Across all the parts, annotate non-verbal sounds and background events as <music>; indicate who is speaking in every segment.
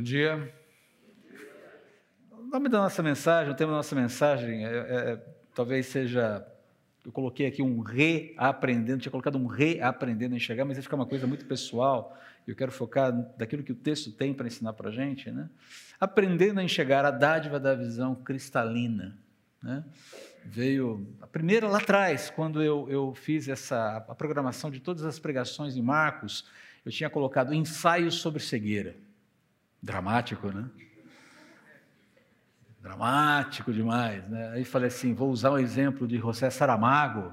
Speaker 1: Bom dia. O nome da nossa mensagem, o tema da nossa mensagem, é, é, talvez seja. Eu coloquei aqui um reaprendendo, tinha colocado um reaprendendo a enxergar, mas ia ficar uma coisa muito pessoal. Eu quero focar daquilo que o texto tem para ensinar para a gente. Né? Aprendendo a enxergar a dádiva da visão cristalina. Né? Veio a primeira lá atrás, quando eu, eu fiz essa, a programação de todas as pregações em Marcos, eu tinha colocado ensaios sobre cegueira. Dramático, né? Dramático demais, né? Aí falei assim, vou usar um exemplo de José Saramago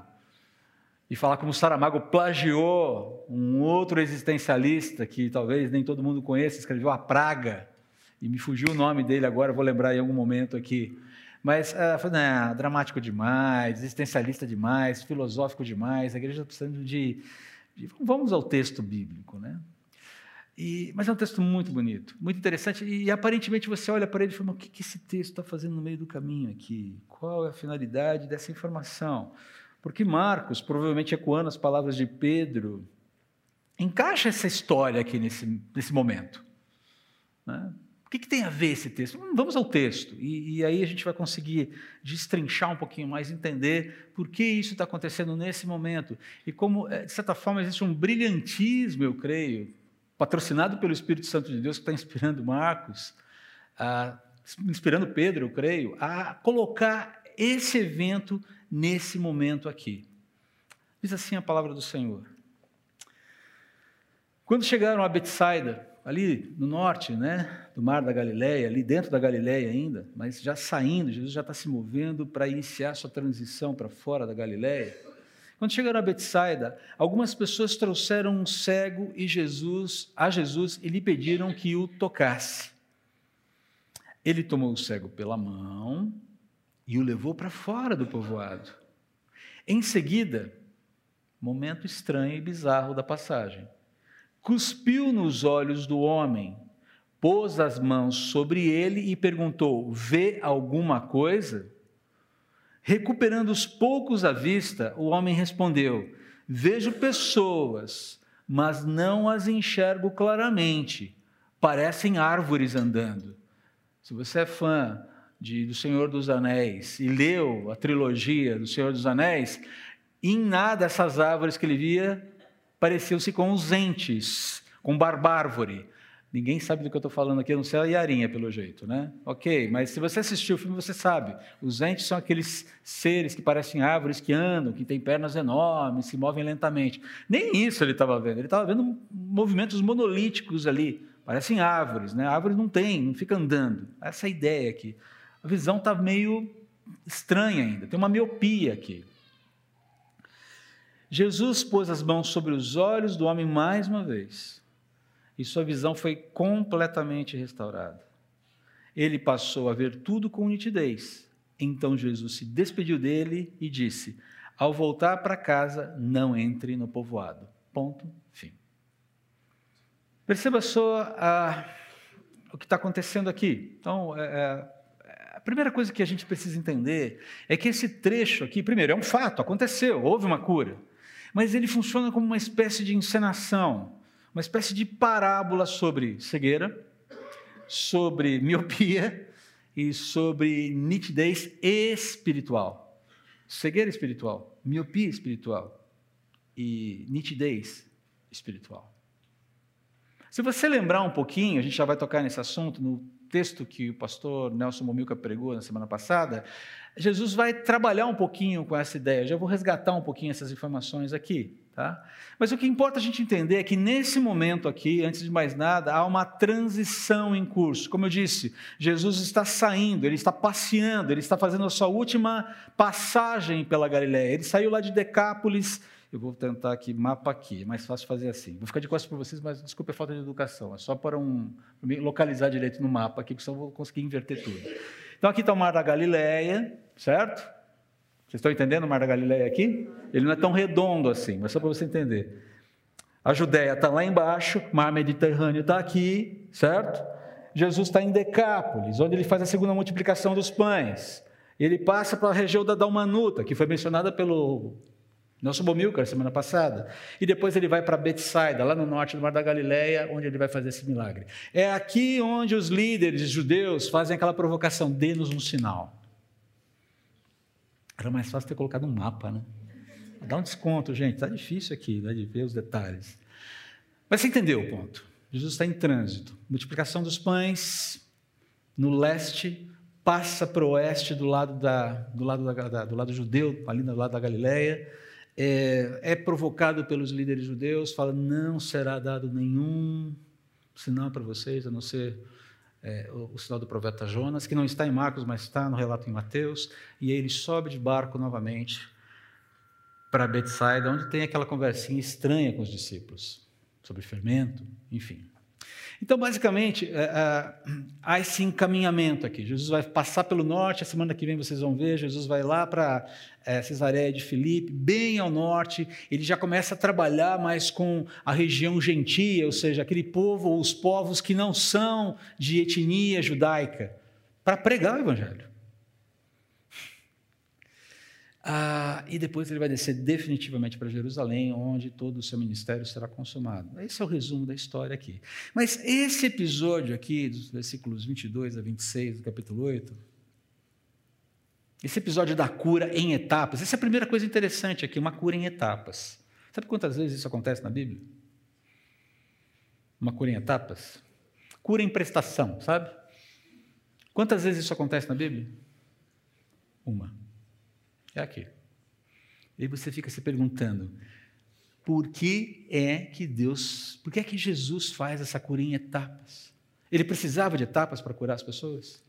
Speaker 1: e falar como Saramago plagiou um outro existencialista que talvez nem todo mundo conheça, escreveu A Praga, e me fugiu o nome dele agora, vou lembrar em algum momento aqui. Mas uh, falei, não, dramático demais, existencialista demais, filosófico demais, a igreja está precisando de, de... Vamos ao texto bíblico, né? E, mas é um texto muito bonito, muito interessante, e, e aparentemente você olha para ele e fala: o que, que esse texto está fazendo no meio do caminho aqui? Qual é a finalidade dessa informação? Porque Marcos, provavelmente ecoando as palavras de Pedro, encaixa essa história aqui nesse, nesse momento. Né? O que, que, tem a ver esse texto? Hum, vamos ao texto, e, e, aí a gente vai conseguir destrinchar um pouquinho mais, entender por que isso está acontecendo nesse momento, e como, eh, de certa forma, existe um brilhantismo, eu creio, patrocinado pelo Espírito Santo de Deus, que está inspirando Marcos, ah, inspirando Pedro, eu creio, a colocar esse evento nesse momento aqui. Diz assim a palavra do Senhor. Quando chegaram a Betsaida, ali no norte, né, do mar da Galileia, ali dentro da Galileia ainda, mas já saindo, Jesus já está se movendo para iniciar sua transição para fora da Galileia. Quando chegaram a Betsaida, algumas pessoas trouxeram um cego e Jesus, a Jesus e lhe pediram que o tocasse. Ele tomou o cego pela mão e o levou para fora do povoado. Em seguida, momento estranho e bizarro da passagem, cuspiu nos olhos do homem, pôs as mãos sobre ele e perguntou: Vê alguma coisa? Recuperando os poucos à vista, o homem respondeu: Vejo pessoas, mas não as enxergo claramente. Parecem árvores andando. Se você é fã de, do Senhor dos Anéis e leu a trilogia do Senhor dos Anéis, em nada essas árvores que ele via pareciam-se com os entes, com barbárvore. Ninguém sabe do que eu estou falando aqui, não sei a Yarinha, pelo jeito, né? Ok, mas se você assistiu o filme, você sabe. Os entes são aqueles seres que parecem árvores, que andam, que têm pernas enormes, se movem lentamente. Nem isso ele estava vendo. Ele estava vendo movimentos monolíticos ali. Parecem árvores, né? A árvore não tem, não fica andando. Essa é a ideia aqui. A visão está meio estranha ainda, tem uma miopia aqui. Jesus pôs as mãos sobre os olhos do homem mais uma vez e sua visão foi completamente restaurada. Ele passou a ver tudo com nitidez. Então Jesus se despediu dele e disse: Ao voltar para casa, não entre no povoado. Ponto, fim. Perceba só a, o que está acontecendo aqui. Então, é, é, a primeira coisa que a gente precisa entender é que esse trecho aqui, primeiro, é um fato, aconteceu, houve uma cura, mas ele funciona como uma espécie de encenação uma espécie de parábola sobre cegueira, sobre miopia e sobre nitidez espiritual. Cegueira espiritual, miopia espiritual e nitidez espiritual. Se você lembrar um pouquinho, a gente já vai tocar nesse assunto no texto que o pastor Nelson Momilca pregou na semana passada, Jesus vai trabalhar um pouquinho com essa ideia. Eu já vou resgatar um pouquinho essas informações aqui. Tá? Mas o que importa a gente entender é que nesse momento aqui, antes de mais nada, há uma transição em curso. Como eu disse, Jesus está saindo, ele está passeando, ele está fazendo a sua última passagem pela Galiléia. Ele saiu lá de Decápolis. Eu vou tentar aqui, mapa aqui, é mais fácil fazer assim. Vou ficar de costas para vocês, mas desculpe a falta de educação. É só para um, localizar direito no mapa aqui, porque senão eu vou conseguir inverter tudo. Então aqui está o Mar da Galileia, certo? Vocês estão entendendo o Mar da Galileia aqui? Ele não é tão redondo assim, mas só para você entender. A Judéia está lá embaixo, o Mar Mediterrâneo está aqui, certo? Jesus está em Decápolis, onde ele faz a segunda multiplicação dos pães. Ele passa para a região da Dalmanuta, que foi mencionada pelo Nelson Bomilcar, semana passada. E depois ele vai para Betsaida, lá no norte do Mar da Galileia, onde ele vai fazer esse milagre. É aqui onde os líderes judeus fazem aquela provocação: dê-nos um sinal. Era mais fácil ter colocado um mapa, né? Dá um desconto, gente. Está difícil aqui né, de ver os detalhes. Mas você entendeu o ponto. Jesus está em trânsito. Multiplicação dos pães no leste, passa para o oeste do lado, da, do, lado da, do lado judeu, ali do lado da Galileia é, é provocado pelos líderes judeus, fala: não será dado nenhum sinal para vocês, a não ser é, o, o, sinal do profeta Jonas, que não está em Marcos, mas está no relato em Mateus. E ele sobe de barco novamente para Betsaida, onde tem aquela conversinha estranha com os discípulos sobre fermento, enfim. Então, basicamente, é, é, há esse encaminhamento aqui. Jesus vai passar pelo norte, a semana que vem vocês vão ver, Jesus vai lá para é, Cesareia de Filipe, bem ao norte, ele já começa a trabalhar mais com a região gentia, ou seja, aquele povo, ou os povos que não são de etnia judaica, para pregar o evangelho. Ah, e depois ele vai descer definitivamente para Jerusalém, onde todo o seu ministério será consumado. Esse é o resumo da história aqui. Mas esse episódio aqui, dos versículos 22 a 26 do capítulo 8, esse episódio da cura em etapas, essa é a primeira coisa interessante aqui, uma cura em etapas. Sabe quantas vezes isso acontece na Bíblia? Uma cura em etapas? Cura em prestação, sabe? Quantas vezes isso acontece na Bíblia? Uma. É aqui. E você fica se perguntando, por que é que Deus, por que é que Jesus faz essa cura em etapas? Ele precisava de etapas para curar as pessoas?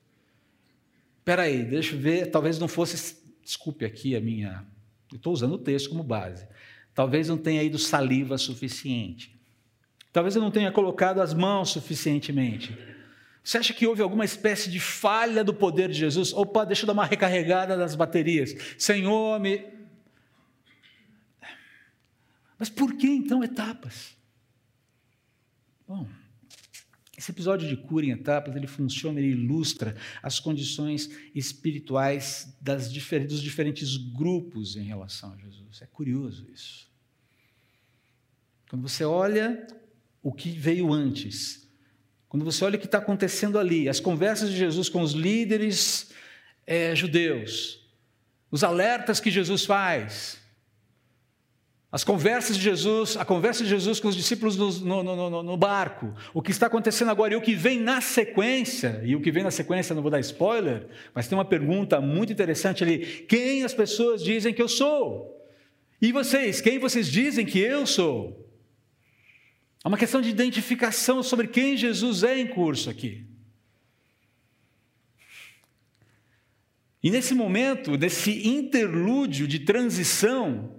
Speaker 1: Espera aí, deixa eu ver, talvez não fosse, desculpe aqui a minha, eu estou usando o texto como base, talvez não tenha ido saliva suficiente, talvez eu não tenha colocado as mãos suficientemente, você acha que houve alguma espécie de falha do poder de Jesus? Opa, deixa eu dar uma recarregada das baterias. Senhor, me. Mas por que então etapas? Bom, esse episódio de cura em etapas, ele funciona, ele ilustra as condições espirituais das, dos diferentes grupos em relação a Jesus. É curioso isso. Quando você olha o que veio antes, quando você olha o que está acontecendo ali, as conversas de Jesus com os líderes é, judeus, os alertas que Jesus faz, as conversas de Jesus, a conversa de Jesus com os discípulos no, no, no, no, barco, o que está acontecendo agora e o que vem na sequência, e o que vem na sequência não vou dar spoiler, mas tem uma pergunta muito interessante ali: quem as pessoas dizem que eu sou? E vocês, quem vocês dizem que eu sou? Há uma questão de identificação sobre quem Jesus é em curso aqui. E nesse momento, nesse interlúdio de transição,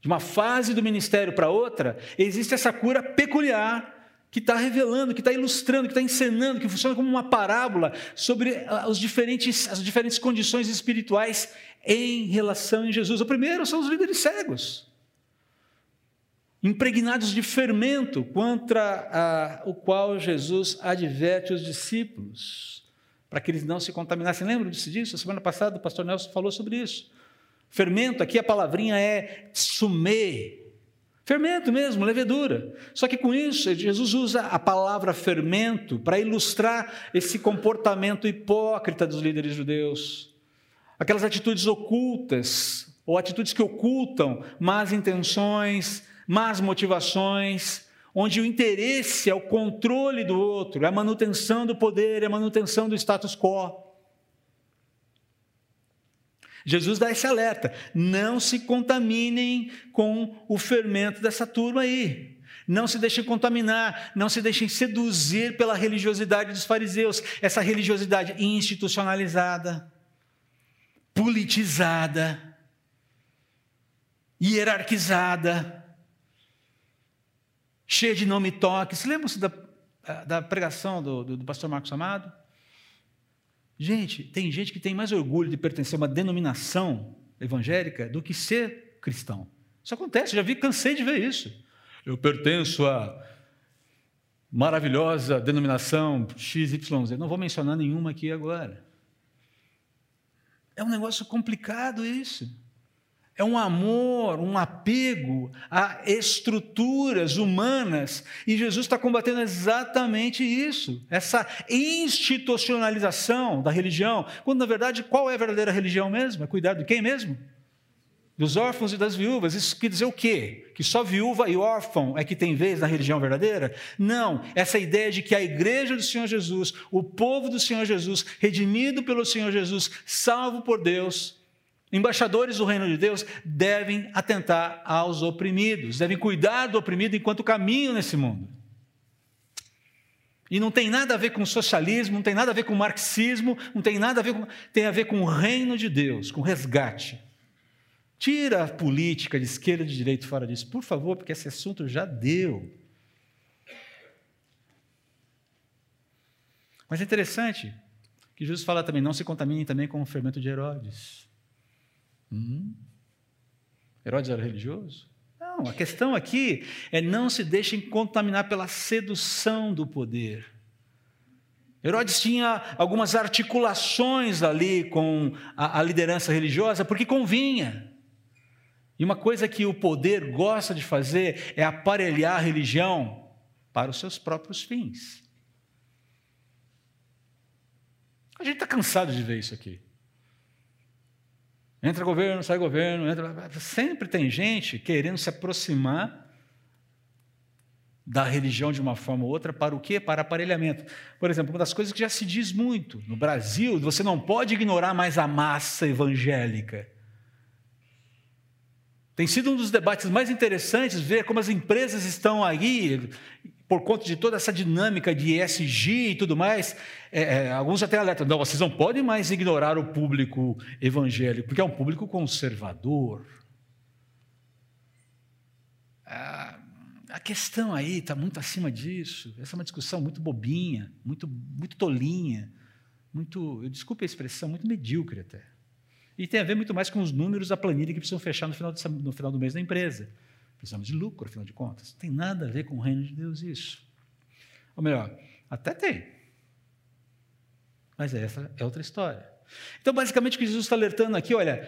Speaker 1: de uma fase do ministério para outra, existe essa cura peculiar que está revelando, que está ilustrando, que está encenando, que funciona como uma parábola sobre ah, os diferentes, as diferentes condições espirituais em relação a Jesus. O primeiro são os líderes cegos impregnados de fermento, contra a, o qual Jesus adverte os discípulos, para que eles não se contaminassem. Lembram-se disso? A semana passada o pastor Nelson falou sobre isso. Fermento, aqui a palavrinha é sumê, fermento mesmo, levedura. Só que com isso, Jesus usa a palavra fermento para ilustrar esse comportamento hipócrita dos líderes judeus. Aquelas atitudes ocultas, ou atitudes que ocultam más intenções, más motivações, onde o interesse é o controle do outro, é a manutenção do poder, é a manutenção do status quo. Jesus dá esse alerta: não se contaminem com o fermento dessa turma aí. Não se deixem contaminar, não se deixem seduzir pela religiosidade dos fariseus, essa religiosidade institucionalizada, politizada, hierarquizada cheia de nome toque. Se lembram-se da, da pregação do, do, do pastor Marcos Amado? Gente, tem gente que tem mais orgulho de pertencer a uma denominação evangélica do que ser cristão. Isso acontece, já vi, cansei de ver isso. Eu pertenço a maravilhosa denominação XYZ. Não vou mencionar nenhuma aqui agora. É um negócio complicado isso. É um amor, um apego a estruturas humanas. E Jesus está combatendo exatamente isso, essa institucionalização da religião. Quando, na verdade, qual é a verdadeira religião mesmo? É cuidar de quem mesmo? Dos órfãos e das viúvas. Isso quer dizer o quê? Que só viúva e órfão é que tem vez na religião verdadeira? Não. Essa ideia de que a igreja do Senhor Jesus, o povo do Senhor Jesus, redimido pelo Senhor Jesus, salvo por Deus, Embaixadores do reino de Deus devem atentar aos oprimidos, devem cuidar do oprimido enquanto caminham nesse mundo. E não tem nada a ver com socialismo, não tem nada a ver com marxismo, não tem nada a ver com. tem a ver com o reino de Deus, com resgate. Tira a política de esquerda e de direita fora disso, por favor, porque esse assunto já deu. Mas é interessante que Jesus fala também: não se contaminem também com o fermento de Herodes. Hum? Herodes era religioso? Não, a questão aqui é não se deixem contaminar pela sedução do poder. Herodes tinha algumas articulações ali com a, a liderança religiosa, porque convinha. E uma coisa que o poder gosta de fazer é aparelhar a religião para os seus próprios fins. A gente está cansado de ver isso aqui. Entra governo, sai governo, entra. Sempre tem gente querendo se aproximar da religião de uma forma ou outra para o quê? Para aparelhamento. Por exemplo, uma das coisas que já se diz muito no Brasil, você não pode ignorar mais a massa evangélica. Tem sido um dos debates mais interessantes ver como as empresas estão aí por conta de toda essa dinâmica de ESG e tudo mais, é, é, alguns até alertam, não, vocês não podem mais ignorar o público evangélico, porque é um público conservador. Ah, a questão aí está muito acima disso. Essa é uma discussão muito bobinha, muito, muito tolinha, muito, eu desculpe a expressão, muito medíocre até. E tem a ver muito mais com os números da planilha que precisam fechar no final, de, no final do mês da empresa. Precisamos de lucro, afinal de contas. Não tem nada a ver com o reino de Deus isso. Ou melhor, até tem. Mas essa é outra história. Então, basicamente, o que Jesus está alertando aqui, olha,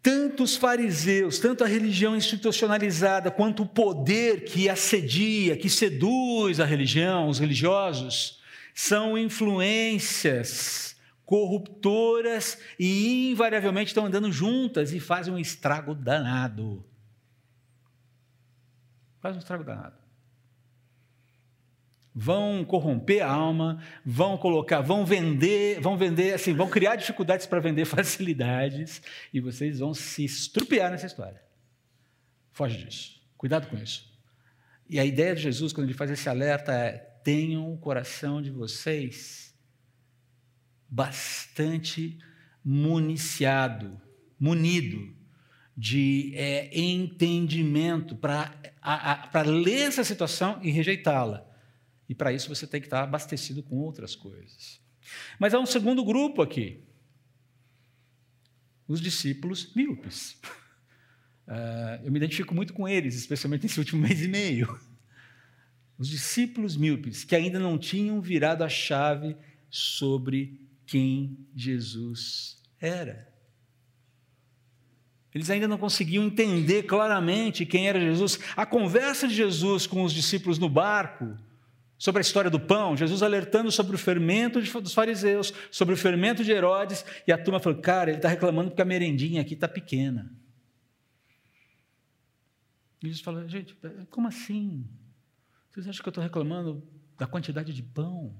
Speaker 1: tanto os fariseus, tanto a religião institucionalizada, quanto o poder que assedia, que seduz a religião, os religiosos, são influências corruptoras e invariavelmente estão andando juntas e fazem um estrago danado. Faz um estrago danado. Vão corromper a alma, vão colocar, vão vender, vão vender, assim, vão criar dificuldades para vender <laughs> facilidades e vocês vão se estrupiar nessa história. Foge disso. Cuidado com isso. E a ideia de Jesus, quando ele faz esse alerta, é: tenham o coração de vocês bastante municiado, munido de é, entendimento para ler essa situação e rejeitá-la. E para isso você tem que estar abastecido com outras coisas. Mas há um segundo grupo aqui. Os discípulos míopes. Uh, <laughs> eu me identifico muito com eles, especialmente nesse último mês e meio. <laughs> Os discípulos míopes, que ainda não tinham virado a chave sobre quem Jesus era. Eles ainda não conseguiam entender claramente quem era Jesus. A conversa de Jesus com os discípulos no barco, sobre a história do pão, Jesus alertando sobre o fermento dos fariseus, sobre o fermento de Herodes, e a turma falou: Cara, ele está reclamando porque a merendinha aqui está pequena. E Jesus falou: Gente, como assim? Vocês acham que eu estou reclamando da quantidade de pão?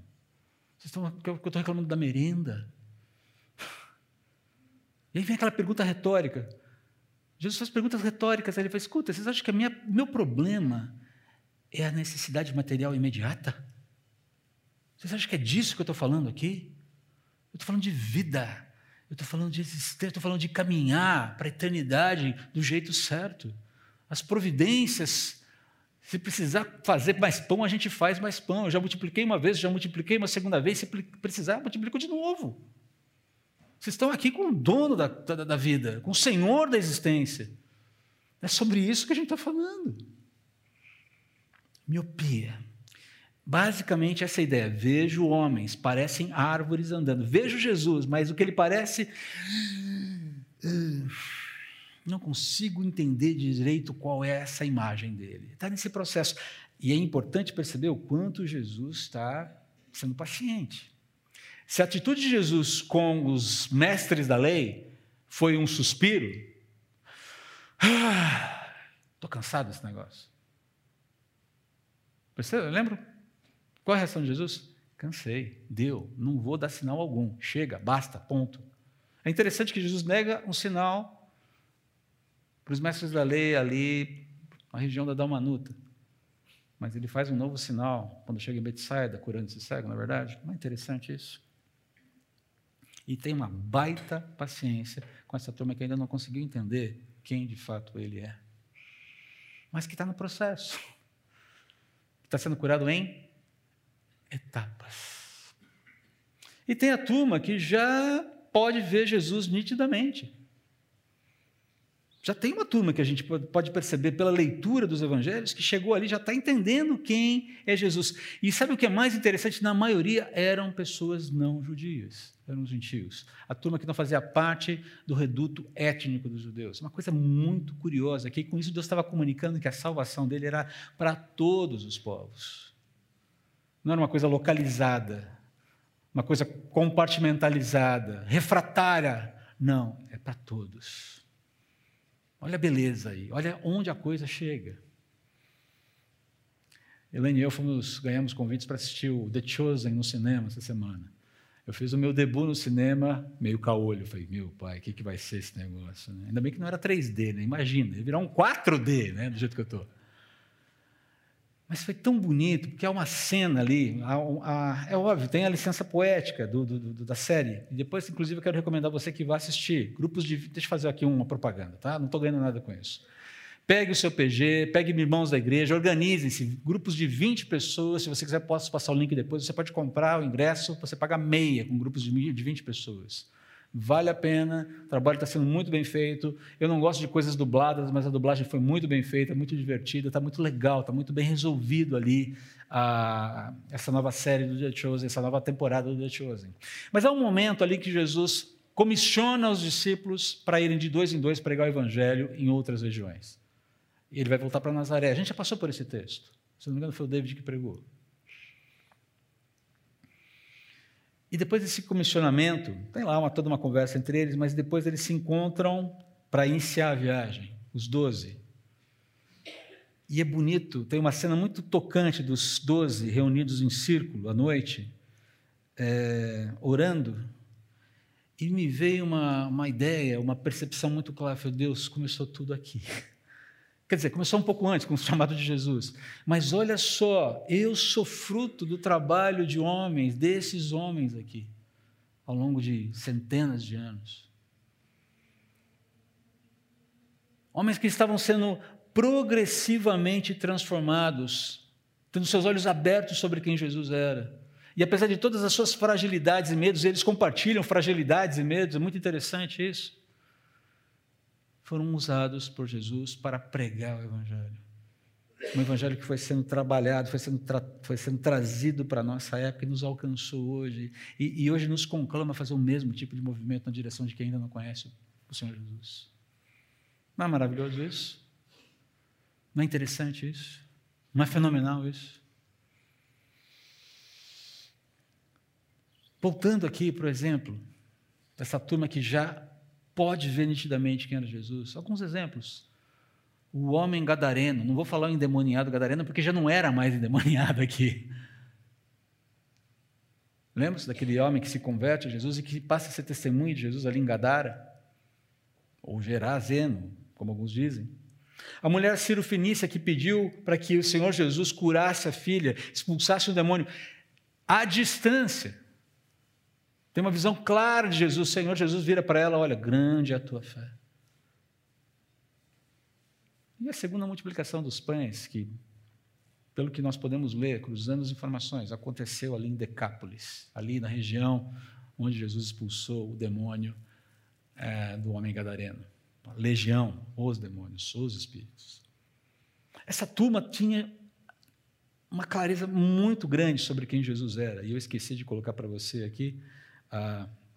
Speaker 1: Vocês estão que eu estou reclamando da merenda? E aí vem aquela pergunta retórica: Jesus faz perguntas retóricas. Ele fala: escuta, vocês acham que o meu problema é a necessidade material imediata? Vocês acham que é disso que eu estou falando aqui? Eu estou falando de vida. Eu estou falando de existência, estou falando de caminhar para a eternidade do jeito certo. As providências, se precisar fazer mais pão, a gente faz mais pão. Eu já multipliquei uma vez, já multipliquei uma segunda vez, se precisar, multiplico de novo. Vocês estão aqui com o dono da, da, da vida, com o senhor da existência. É sobre isso que a gente está falando. Miopia. Basicamente, essa ideia. Vejo homens, parecem árvores andando. Vejo Jesus, mas o que ele parece. Não consigo entender direito qual é essa imagem dele. Está nesse processo. E é importante perceber o quanto Jesus está sendo paciente. Se a atitude de Jesus com os mestres da lei foi um suspiro, estou ah, cansado desse negócio. Percebe? Lembra? Qual a reação de Jesus? Cansei, deu, não vou dar sinal algum, chega, basta, ponto. É interessante que Jesus nega um sinal para os mestres da lei ali, na região da Dalmanuta. Mas ele faz um novo sinal quando chega em Betsaida, curando esse cego, na é verdade. Não é interessante isso? E tem uma baita paciência com essa turma que ainda não conseguiu entender quem de fato ele é. Mas que está no processo. Está sendo curado em etapas. E tem a turma que já pode ver Jesus nitidamente. Já tem uma turma que a gente pode perceber pela leitura dos evangelhos que chegou ali, já está entendendo quem é Jesus. E sabe o que é mais interessante? Na maioria eram pessoas não judias, eram gentios. A turma que não fazia parte do reduto étnico dos judeus. Uma coisa muito curiosa, que com isso Deus estava comunicando que a salvação dele era para todos os povos. Não era uma coisa localizada, uma coisa compartimentalizada, refratária. Não, é para todos. Olha a beleza aí, olha onde a coisa chega. Helene e eu fomos, ganhamos convites para assistir o The Chosen no cinema essa semana. Eu fiz o meu debut no cinema meio caolho. Falei, meu pai, o que, que vai ser esse negócio? Né? Ainda bem que não era 3D, né? Imagina, ia virar um 4D, né? do jeito que eu estou. Mas foi tão bonito, porque há uma cena ali, há, há, é óbvio, tem a licença poética do, do, do, da série. E depois, inclusive, eu quero recomendar você que vá assistir. Grupos de. Deixa eu fazer aqui uma propaganda, tá? Não estou ganhando nada com isso. Pegue o seu PG, pegue irmãos da igreja, organizem-se, grupos de 20 pessoas. Se você quiser, posso passar o link depois. Você pode comprar o ingresso, você paga meia com grupos de 20 pessoas. Vale a pena, o trabalho está sendo muito bem feito. Eu não gosto de coisas dubladas, mas a dublagem foi muito bem feita, muito divertida, está muito legal, está muito bem resolvido ali a, essa nova série do The Chosen, essa nova temporada do The Chosen. Mas há um momento ali que Jesus comissiona os discípulos para irem de dois em dois pregar o evangelho em outras regiões. E ele vai voltar para Nazaré. A gente já passou por esse texto. Se não me engano, foi o David que pregou. E depois desse comissionamento, tem lá uma, toda uma conversa entre eles, mas depois eles se encontram para iniciar a viagem, os doze. E é bonito, tem uma cena muito tocante dos doze reunidos em círculo à noite, é, orando. E me veio uma, uma ideia, uma percepção muito clara. Falei, Deus, começou tudo aqui. <laughs> Quer dizer, começou um pouco antes, com o chamado de Jesus. Mas olha só, eu sou fruto do trabalho de homens, desses homens aqui, ao longo de centenas de anos. Homens que estavam sendo progressivamente transformados, tendo seus olhos abertos sobre quem Jesus era. E apesar de todas as suas fragilidades e medos, eles compartilham fragilidades e medos, é muito interessante isso foram usados por Jesus para pregar o Evangelho. Um Evangelho que foi sendo trabalhado, foi sendo, tra foi sendo trazido para a nossa época e nos alcançou hoje. E, e hoje nos conclama a fazer o mesmo tipo de movimento na direção de quem ainda não conhece o Senhor Jesus. Não é maravilhoso isso? Não é interessante isso? Não é fenomenal isso? Voltando aqui, por exemplo, dessa turma que já pode ver nitidamente quem era Jesus. Alguns exemplos. O homem gadareno, não vou falar o endemoniado gadareno, porque já não era mais endemoniado aqui. Lembra-se daquele homem que se converte a Jesus e que passa a ser testemunho de Jesus ali em Gadara? Ou Gerazeno, como alguns dizem. A mulher Ciro Fenícia que pediu para que o Senhor Jesus curasse a filha, expulsasse o demônio, à distância. Tem uma visão clara de Jesus. Senhor Jesus vira para ela: Olha, grande é a tua fé. E a segunda multiplicação dos pães, que, pelo que nós podemos ler, cruzando as informações, aconteceu ali em Decápolis, ali na região onde Jesus expulsou o demônio é, do homem gadareno. A legião, os demônios, os espíritos. Essa turma tinha uma clareza muito grande sobre quem Jesus era, e eu esqueci de colocar para você aqui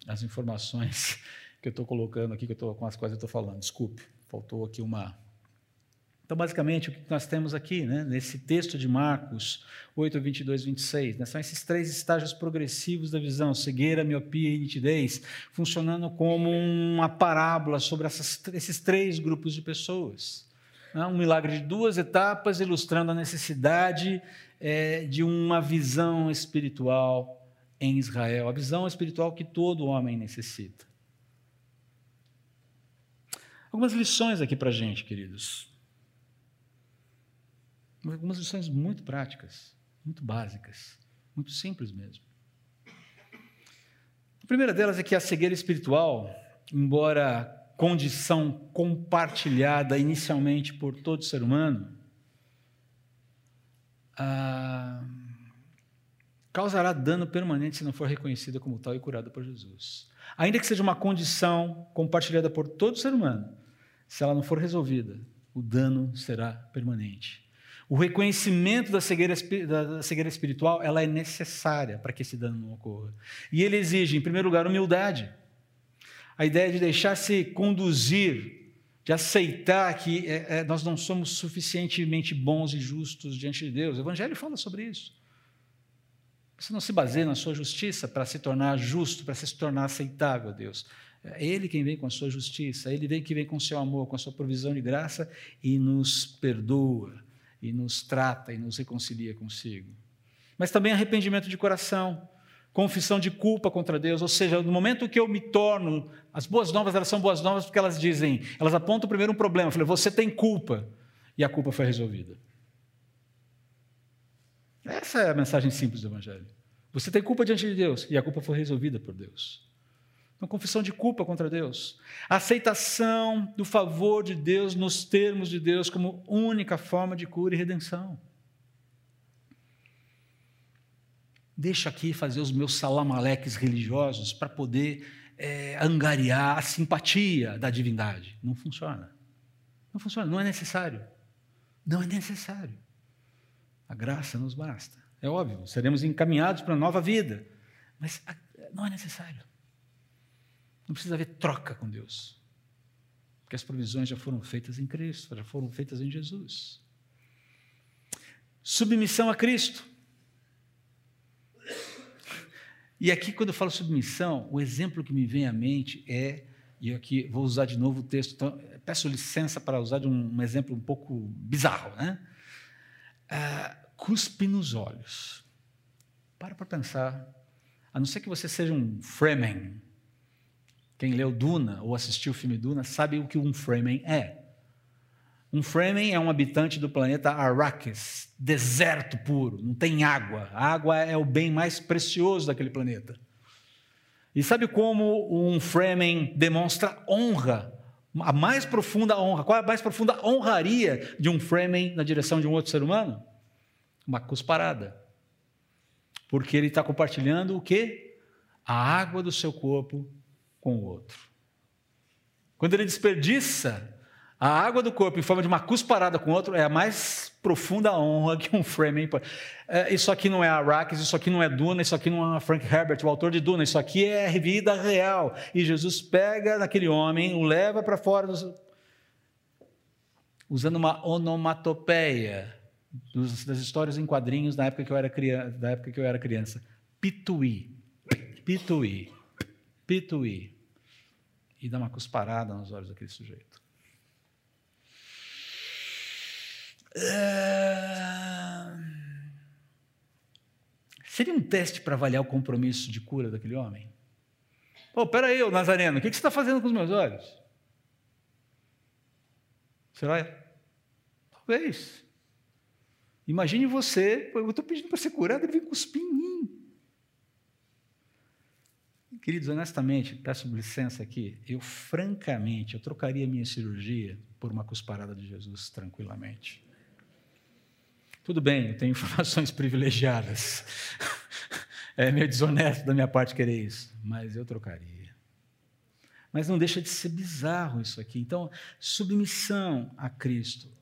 Speaker 1: as informações <laughs> que eu estou colocando aqui, que eu tô, com as quais eu estou falando. Desculpe, faltou aqui uma. Então, basicamente, o que nós temos aqui, né, nesse texto de Marcos 8, 22, 26, né, são esses três estágios progressivos da visão: cegueira, miopia e nitidez, funcionando como uma parábola sobre essas, esses três grupos de pessoas. Né, um milagre de duas etapas, ilustrando a necessidade é, de uma visão espiritual em Israel, a visão espiritual que todo homem necessita. Algumas lições aqui para a gente, queridos. Algumas lições muito práticas, muito básicas, muito simples mesmo. A primeira delas é que a cegueira espiritual, embora condição compartilhada inicialmente por todo ser humano, ah, causará dano permanente se não for reconhecida como tal e curada por Jesus. Ainda que seja uma condição compartilhada por todo ser humano, se ela não for resolvida, o dano será permanente. O reconhecimento da cegueira, da cegueira espiritual ela é necessária para que esse dano não ocorra. E ele exige, em primeiro lugar, humildade. A ideia de deixar-se conduzir, de aceitar que é, é, nós não somos suficientemente bons e justos diante de Deus. O Evangelho fala sobre isso. Você não se baseia na sua justiça para se tornar justo, para se tornar aceitável Deus. É Ele quem vem com a sua justiça, Ele vem que vem com o seu amor, com a sua provisão de graça e nos perdoa, e nos trata e nos reconcilia consigo. Mas também arrependimento de coração, confissão de culpa contra Deus, ou seja, no momento que eu me torno, as boas novas elas são boas novas porque elas dizem, elas apontam primeiro um problema, eu falei, você tem culpa, e a culpa foi resolvida. Essa é a mensagem simples do Evangelho. Você tem culpa diante de Deus e a culpa foi resolvida por Deus. Uma confissão de culpa contra Deus. A aceitação do favor de Deus nos termos de Deus como única forma de cura e redenção. Deixa aqui fazer os meus salamaleques religiosos para poder é, angariar a simpatia da divindade. Não funciona. Não funciona, não é necessário. Não é necessário. A graça nos basta. É óbvio, seremos encaminhados para uma nova vida, mas não é necessário. Não precisa haver troca com Deus, porque as provisões já foram feitas em Cristo, já foram feitas em Jesus. Submissão a Cristo. E aqui, quando eu falo submissão, o exemplo que me vem à mente é, e aqui vou usar de novo o texto, então, peço licença para usar de um, um exemplo um pouco bizarro, né? Ah, cuspe nos olhos. Para para pensar. A não ser que você seja um Fremen. Quem leu Duna ou assistiu o filme Duna sabe o que um Fremen é. Um Fremen é um habitante do planeta Arrakis, deserto puro, não tem água. A água é o bem mais precioso daquele planeta. E sabe como um Fremen demonstra honra, a mais profunda honra? Qual é a mais profunda honraria de um Fremen na direção de um outro ser humano? Uma cusparada. Porque ele está compartilhando o quê? A água do seu corpo com o outro. Quando ele desperdiça a água do corpo em forma de uma cusparada com o outro, é a mais profunda honra que um Fremen pode. É, isso aqui não é Arrakis, isso aqui não é Duna, isso aqui não é Frank Herbert, o autor de Duna, isso aqui é vida real. E Jesus pega naquele homem, o leva para fora, dos... usando uma onomatopeia dos, das histórias em quadrinhos da época que eu era criança, da época que eu era criança. Pituí, pituí, pituí. E dá uma cusparada nos olhos daquele sujeito. É... Seria um teste para avaliar o compromisso de cura daquele homem? Pô, peraí, ô Nazareno, o que você está fazendo com os meus olhos? Será? Talvez. Imagine você, eu estou pedindo para ser curado, ele vem cuspir em mim. Queridos, honestamente, peço licença aqui, eu francamente, eu trocaria minha cirurgia por uma cusparada de Jesus tranquilamente. Tudo bem, eu tenho <laughs> informações privilegiadas. É meio desonesto da minha parte querer isso, mas eu trocaria. Mas não deixa de ser bizarro isso aqui. Então, submissão a Cristo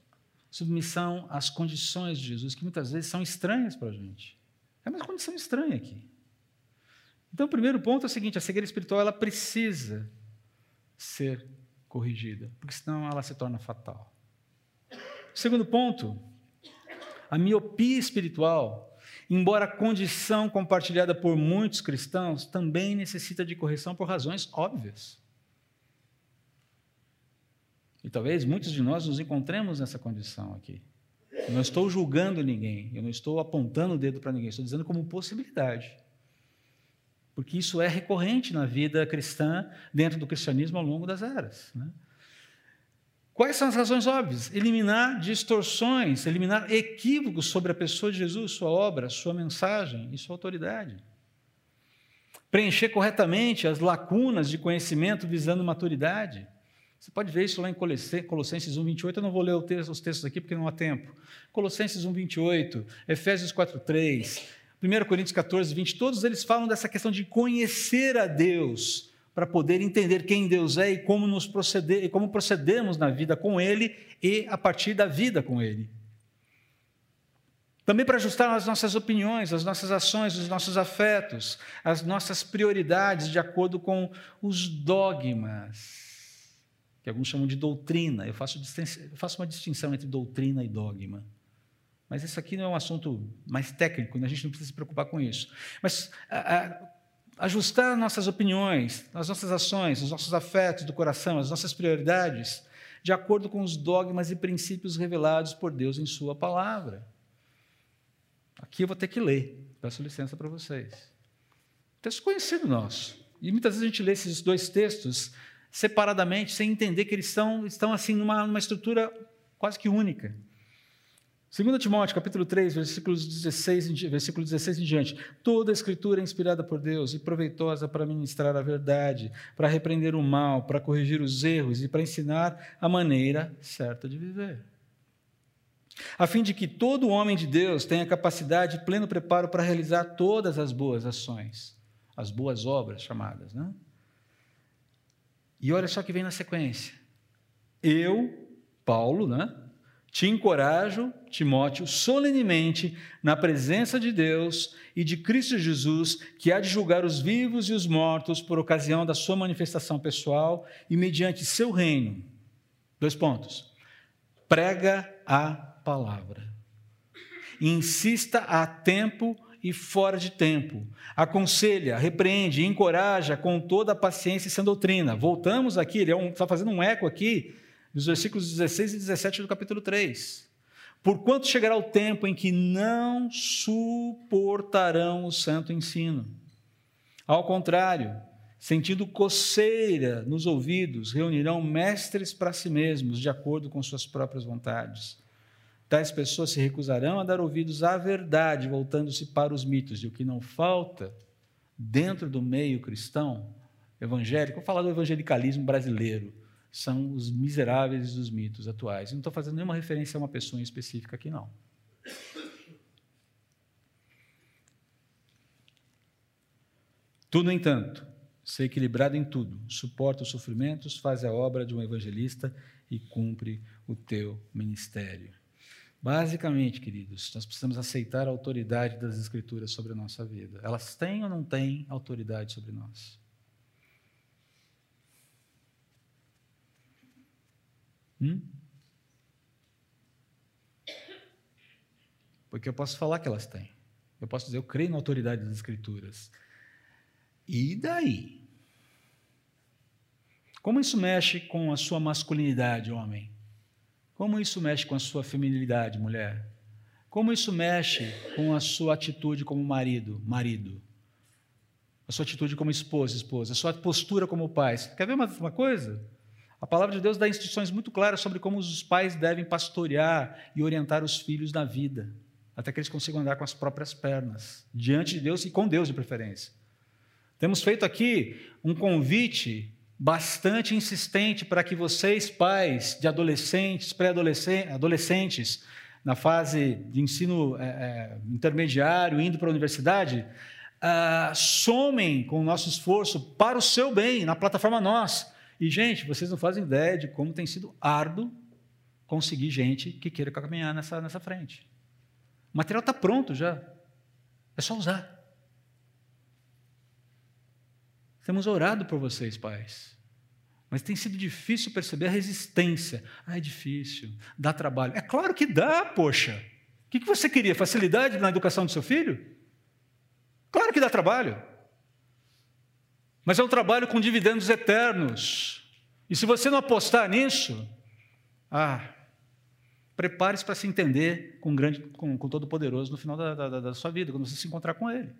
Speaker 1: submissão às condições de Jesus, que muitas vezes são estranhas para a gente. É uma condição estranha aqui. Então, o primeiro ponto é o seguinte: a cegueira espiritual ela precisa ser corrigida, porque senão ela se torna fatal. Segundo ponto, a miopia espiritual, embora a condição compartilhada por muitos cristãos, também necessita de correção por razões óbvias. E talvez muitos de nós nos encontremos nessa condição aqui. Eu não estou julgando ninguém, eu não estou apontando o dedo para ninguém, estou dizendo como possibilidade. Porque isso é recorrente na vida cristã, dentro do cristianismo ao longo das eras. Né? Quais são as razões óbvias? Eliminar distorções, eliminar equívocos sobre a pessoa de Jesus, sua obra, sua mensagem e sua autoridade. Preencher corretamente as lacunas de conhecimento visando maturidade. Você pode ver isso lá em Colossenses 1, 28. Eu não vou ler os textos aqui porque não há tempo. Colossenses 1, 28, Efésios 4, 3, 1 Coríntios 14, 20. Todos eles falam dessa questão de conhecer a Deus para poder entender quem Deus é e como nos proceder e como procedemos na vida com Ele e a partir da vida com Ele. Também para ajustar as nossas opiniões, as nossas ações, os nossos afetos, as nossas prioridades de acordo com os dogmas que alguns chamam de doutrina. Eu faço, eu faço uma distinção entre doutrina e dogma. Mas isso aqui não é um assunto mais técnico, né? a gente não precisa se preocupar com isso. Mas a, a, ajustar nossas opiniões, as nossas ações, os nossos afetos do coração, as nossas prioridades, de acordo com os dogmas e princípios revelados por Deus em Sua palavra. Aqui eu vou ter que ler, peço licença para vocês. Texto conhecido nosso. E muitas vezes a gente lê esses dois textos separadamente, sem entender que eles estão, estão assim numa, numa estrutura quase que única. 2 Timóteo, capítulo 3, versículos 16, versículo 16 em diante. Toda a escritura é inspirada por Deus e proveitosa para ministrar a verdade, para repreender o mal, para corrigir os erros e para ensinar a maneira certa de viver. A fim de que todo homem de Deus tenha capacidade e pleno preparo para realizar todas as boas ações, as boas obras chamadas, né? E olha só que vem na sequência. Eu, Paulo, né, te encorajo, Timóteo, solenemente, na presença de Deus e de Cristo Jesus, que há de julgar os vivos e os mortos por ocasião da sua manifestação pessoal e mediante seu reino. Dois pontos. Prega a palavra. Insista a tempo e fora de tempo. Aconselha, repreende, encoraja com toda a paciência e sem doutrina. Voltamos aqui, ele está é um, tá fazendo um eco aqui, dos versículos 16 e 17 do capítulo 3. Porquanto chegará o tempo em que não suportarão o santo ensino. Ao contrário, sentindo coceira nos ouvidos, reunirão mestres para si mesmos, de acordo com suas próprias vontades Tais pessoas se recusarão a dar ouvidos à verdade, voltando-se para os mitos. E o que não falta dentro do meio cristão evangélico, vou falar do evangelicalismo brasileiro, são os miseráveis dos mitos atuais. Não estou fazendo nenhuma referência a uma pessoa em específica aqui, não. Tu, no entanto, ser equilibrado em tudo, suporta os sofrimentos, faz a obra de um evangelista e cumpre o teu ministério. Basicamente, queridos, nós precisamos aceitar a autoridade das Escrituras sobre a nossa vida. Elas têm ou não têm autoridade sobre nós? Hum? Porque eu posso falar que elas têm. Eu posso dizer, eu creio na autoridade das Escrituras. E daí? Como isso mexe com a sua masculinidade, homem? Como isso mexe com a sua feminilidade, mulher? Como isso mexe com a sua atitude como marido, marido? A sua atitude como esposa, esposa, a sua postura como pai. Quer ver uma, uma coisa? A palavra de Deus dá instruções muito claras sobre como os pais devem pastorear e orientar os filhos na vida, até que eles consigam andar com as próprias pernas, diante de Deus e com Deus de preferência. Temos feito aqui um convite bastante insistente para que vocês, pais de adolescentes, pré-adolescentes, na fase de ensino é, é, intermediário, indo para a universidade, ah, somem com o nosso esforço para o seu bem, na plataforma Nós. E, gente, vocês não fazem ideia de como tem sido árduo conseguir gente que queira caminhar nessa, nessa frente. O material está pronto já. É só usar. Temos orado por vocês, pais. Mas tem sido difícil perceber a resistência. Ah, é difícil, dá trabalho. É claro que dá, poxa. O que você queria? Facilidade na educação do seu filho? Claro que dá trabalho. Mas é um trabalho com dividendos eternos. E se você não apostar nisso, ah, prepare-se para se entender com, grande, com, com Todo-Poderoso no final da, da, da sua vida, quando você se encontrar com Ele.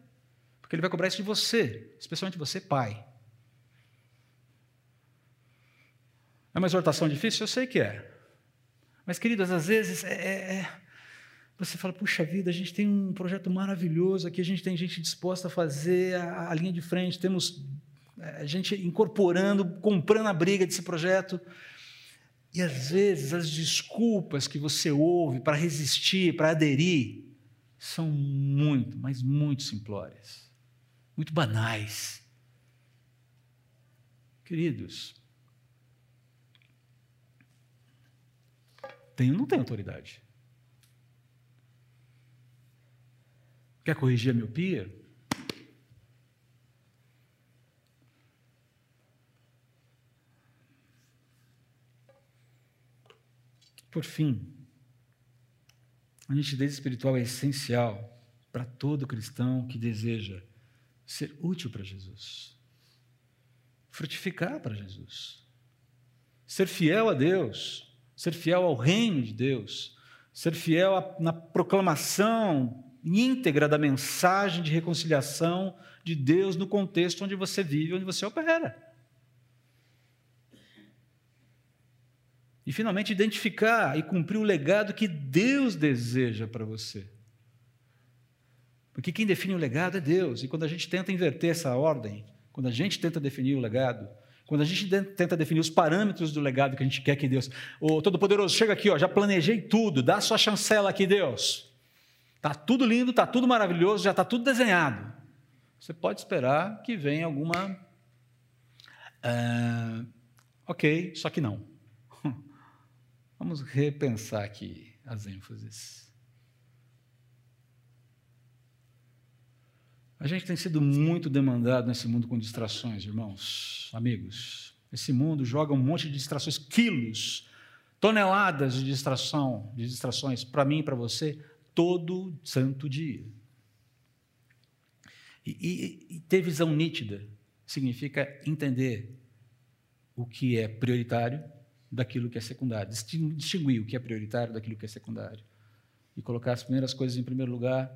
Speaker 1: Porque Ele vai cobrar isso de você, especialmente você, pai. É uma exortação difícil? Eu sei que é. Mas, queridos, às vezes é, é, é, você fala, puxa vida, a gente tem um projeto maravilhoso aqui, a gente tem gente disposta a fazer a, a linha de frente, temos a gente incorporando, comprando a briga desse projeto. E às vezes as desculpas que você ouve para resistir, para aderir, são muito, mas muito simplórias, muito banais. Queridos, tenho não tenho autoridade? Quer corrigir a miopia? Por fim, a nitidez espiritual é essencial para todo cristão que deseja ser útil para Jesus, frutificar para Jesus, ser fiel a Deus, ser fiel ao reino de Deus, ser fiel a, na proclamação íntegra da mensagem de reconciliação de Deus no contexto onde você vive, onde você opera. E finalmente identificar e cumprir o legado que Deus deseja para você. Porque quem define o legado é Deus. E quando a gente tenta inverter essa ordem, quando a gente tenta definir o legado, quando a gente tenta definir os parâmetros do legado que a gente quer que Deus. O Todo-Poderoso, chega aqui, ó, já planejei tudo, dá sua chancela aqui, Deus. Está tudo lindo, está tudo maravilhoso, já está tudo desenhado. Você pode esperar que venha alguma. Uh, ok, só que não. <laughs> Vamos repensar aqui as ênfases. A gente tem sido muito demandado nesse mundo com distrações, irmãos, amigos. Esse mundo joga um monte de distrações, quilos, toneladas de distração, de distrações para mim e para você todo santo dia. E, e, e ter visão nítida significa entender o que é prioritário daquilo que é secundário, distinguir o que é prioritário daquilo que é secundário. E colocar as primeiras coisas em primeiro lugar,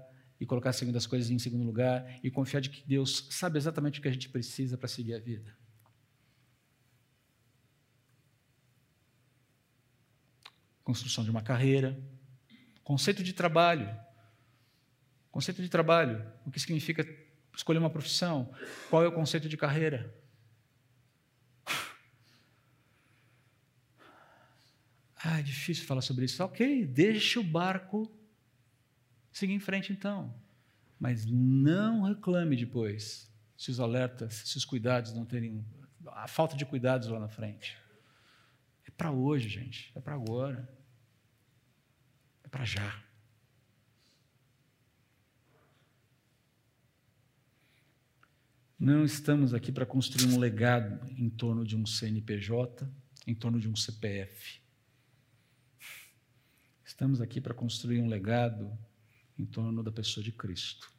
Speaker 1: e colocar as segundas coisas em segundo lugar, e confiar de que Deus sabe exatamente o que a gente precisa para seguir a vida. Construção de uma carreira, conceito de trabalho. Conceito de trabalho, o que significa escolher uma profissão? Qual é o conceito de carreira? <sighs> Ah, é difícil falar sobre isso. Ok, deixa o barco seguir em frente então. Mas não reclame depois se os alertas, se os cuidados não terem. a falta de cuidados lá na frente. É para hoje, gente. É para agora. É para já. Não estamos aqui para construir um legado em torno de um CNPJ, em torno de um CPF. Estamos aqui para construir um legado em torno da pessoa de Cristo.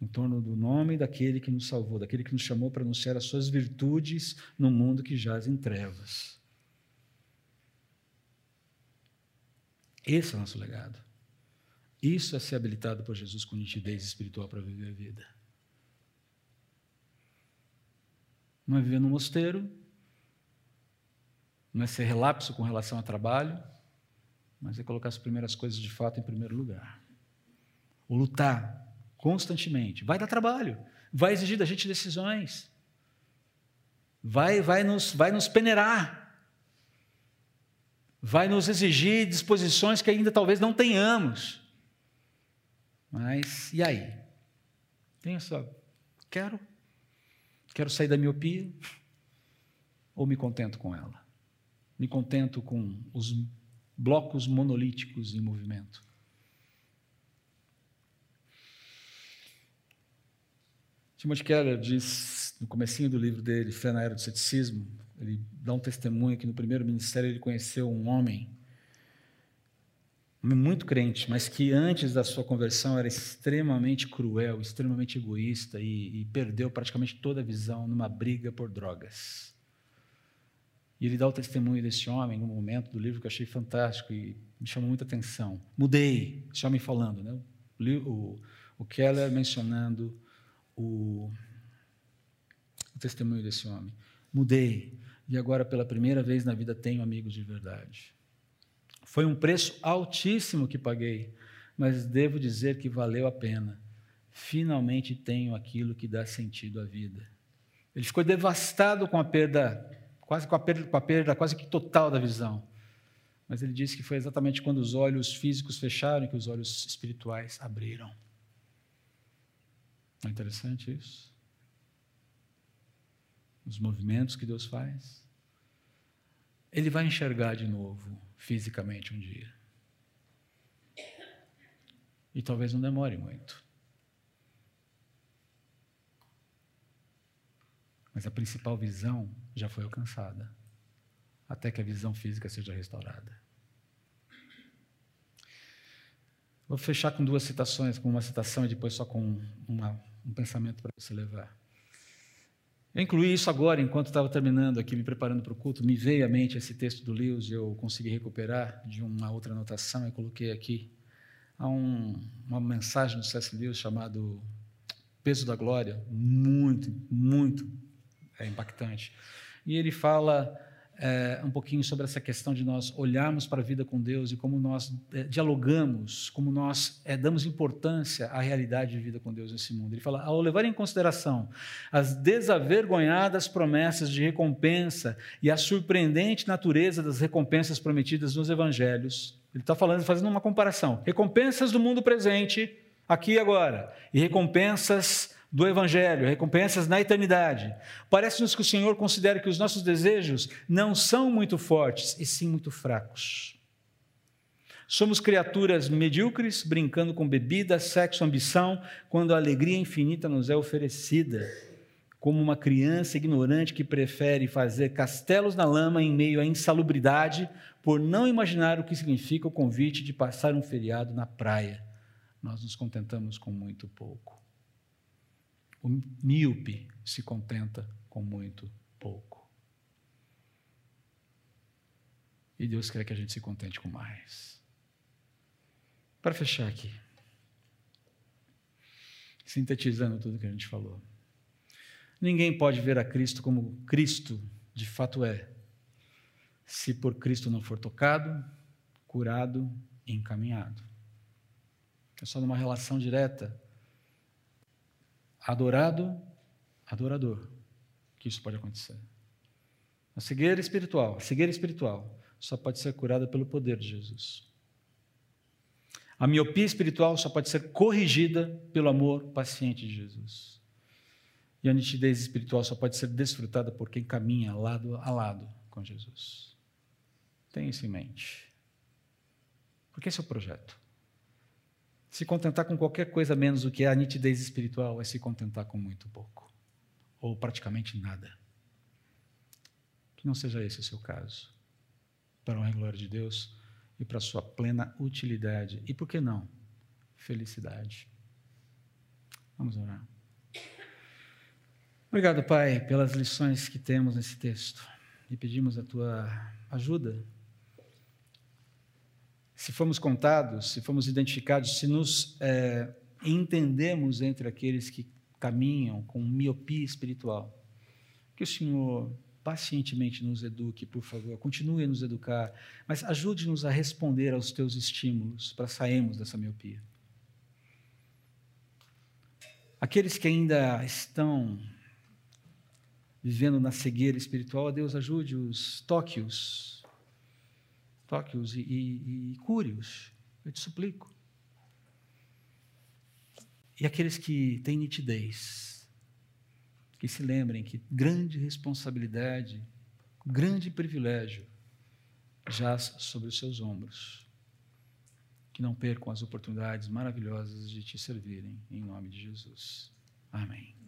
Speaker 1: Em torno do nome daquele que nos salvou, daquele que nos chamou para anunciar as suas virtudes no mundo que jaz em trevas. Esse é o nosso legado. Isso é ser habilitado por Jesus com nitidez espiritual para viver a vida. Não é viver no mosteiro, não é ser relapso com relação ao trabalho, mas é colocar as primeiras coisas de fato em primeiro lugar. O lutar constantemente. Vai dar trabalho, vai exigir da gente decisões, vai, vai, nos, vai nos peneirar, vai nos exigir disposições que ainda talvez não tenhamos. Mas e aí? Tenha só, quero, quero sair da miopia ou me contento com ela? me contento com os blocos monolíticos em movimento. Timothy Keller diz no comecinho do livro dele, Fé na Era do Ceticismo, ele dá um testemunho que no primeiro ministério ele conheceu um homem, muito crente, mas que antes da sua conversão era extremamente cruel, extremamente egoísta e, e perdeu praticamente toda a visão numa briga por drogas. E ele dá o testemunho desse homem num momento do livro que eu achei fantástico e me chamou muita atenção. Mudei, esse homem falando, né? o, o Keller mencionando o, o testemunho desse homem. Mudei, e agora pela primeira vez na vida tenho amigos de verdade. Foi um preço altíssimo que paguei, mas devo dizer que valeu a pena. Finalmente tenho aquilo que dá sentido à vida. Ele ficou devastado com a perda, quase com a perda, com a perda quase que total da visão. Mas ele disse que foi exatamente quando os olhos físicos fecharam que os olhos espirituais abriram. Não é interessante isso? os movimentos que Deus faz, ele vai enxergar de novo, fisicamente, um dia. E talvez não demore muito. Mas a principal visão já foi alcançada, até que a visão física seja restaurada. Vou fechar com duas citações, com uma citação e depois só com uma, um pensamento para você levar. Eu incluí isso agora, enquanto estava terminando aqui, me preparando para o culto, me veio à mente esse texto do Lewis eu consegui recuperar de uma outra anotação e coloquei aqui. Há um, uma mensagem do C.S. Lewis chamado Peso da Glória, muito, muito é, impactante. E ele fala é, um pouquinho sobre essa questão de nós olharmos para a vida com Deus e como nós é, dialogamos, como nós é, damos importância à realidade de vida com Deus nesse mundo. Ele fala: ao levar em consideração as desavergonhadas promessas de recompensa e a surpreendente natureza das recompensas prometidas nos evangelhos, ele está falando, fazendo uma comparação: recompensas do mundo presente, aqui e agora, e recompensas do Evangelho, recompensas na eternidade. Parece-nos que o Senhor considera que os nossos desejos não são muito fortes, e sim muito fracos. Somos criaturas medíocres, brincando com bebida, sexo, ambição, quando a alegria infinita nos é oferecida, como uma criança ignorante que prefere fazer castelos na lama em meio à insalubridade, por não imaginar o que significa o convite de passar um feriado na praia. Nós nos contentamos com muito pouco. O míope se contenta com muito pouco. E Deus quer que a gente se contente com mais. Para fechar aqui, sintetizando tudo que a gente falou. Ninguém pode ver a Cristo como Cristo de fato é, se por Cristo não for tocado, curado e encaminhado. É só numa relação direta adorado, adorador, que isso pode acontecer. A cegueira espiritual, a cegueira espiritual só pode ser curada pelo poder de Jesus. A miopia espiritual só pode ser corrigida pelo amor paciente de Jesus. E a nitidez espiritual só pode ser desfrutada por quem caminha lado a lado com Jesus. Tenha isso em mente. Porque esse é o projeto. Se contentar com qualquer coisa menos do que a nitidez espiritual é se contentar com muito pouco, ou praticamente nada. Que não seja esse o seu caso. Para a glória de Deus e para a sua plena utilidade. E por que não? Felicidade. Vamos orar. Obrigado, Pai, pelas lições que temos nesse texto. E pedimos a tua ajuda se fomos contados, se fomos identificados, se nos é, entendemos entre aqueles que caminham com miopia espiritual, que o Senhor pacientemente nos eduque, por favor, continue a nos educar, mas ajude-nos a responder aos teus estímulos para sairmos dessa miopia. Aqueles que ainda estão vivendo na cegueira espiritual, Deus ajude-os, toque-os, Toque-os e, e, e cure-os. Eu te suplico. E aqueles que têm nitidez, que se lembrem que grande responsabilidade, grande privilégio jaz sobre os seus ombros. Que não percam as oportunidades maravilhosas de te servirem, em nome de Jesus. Amém.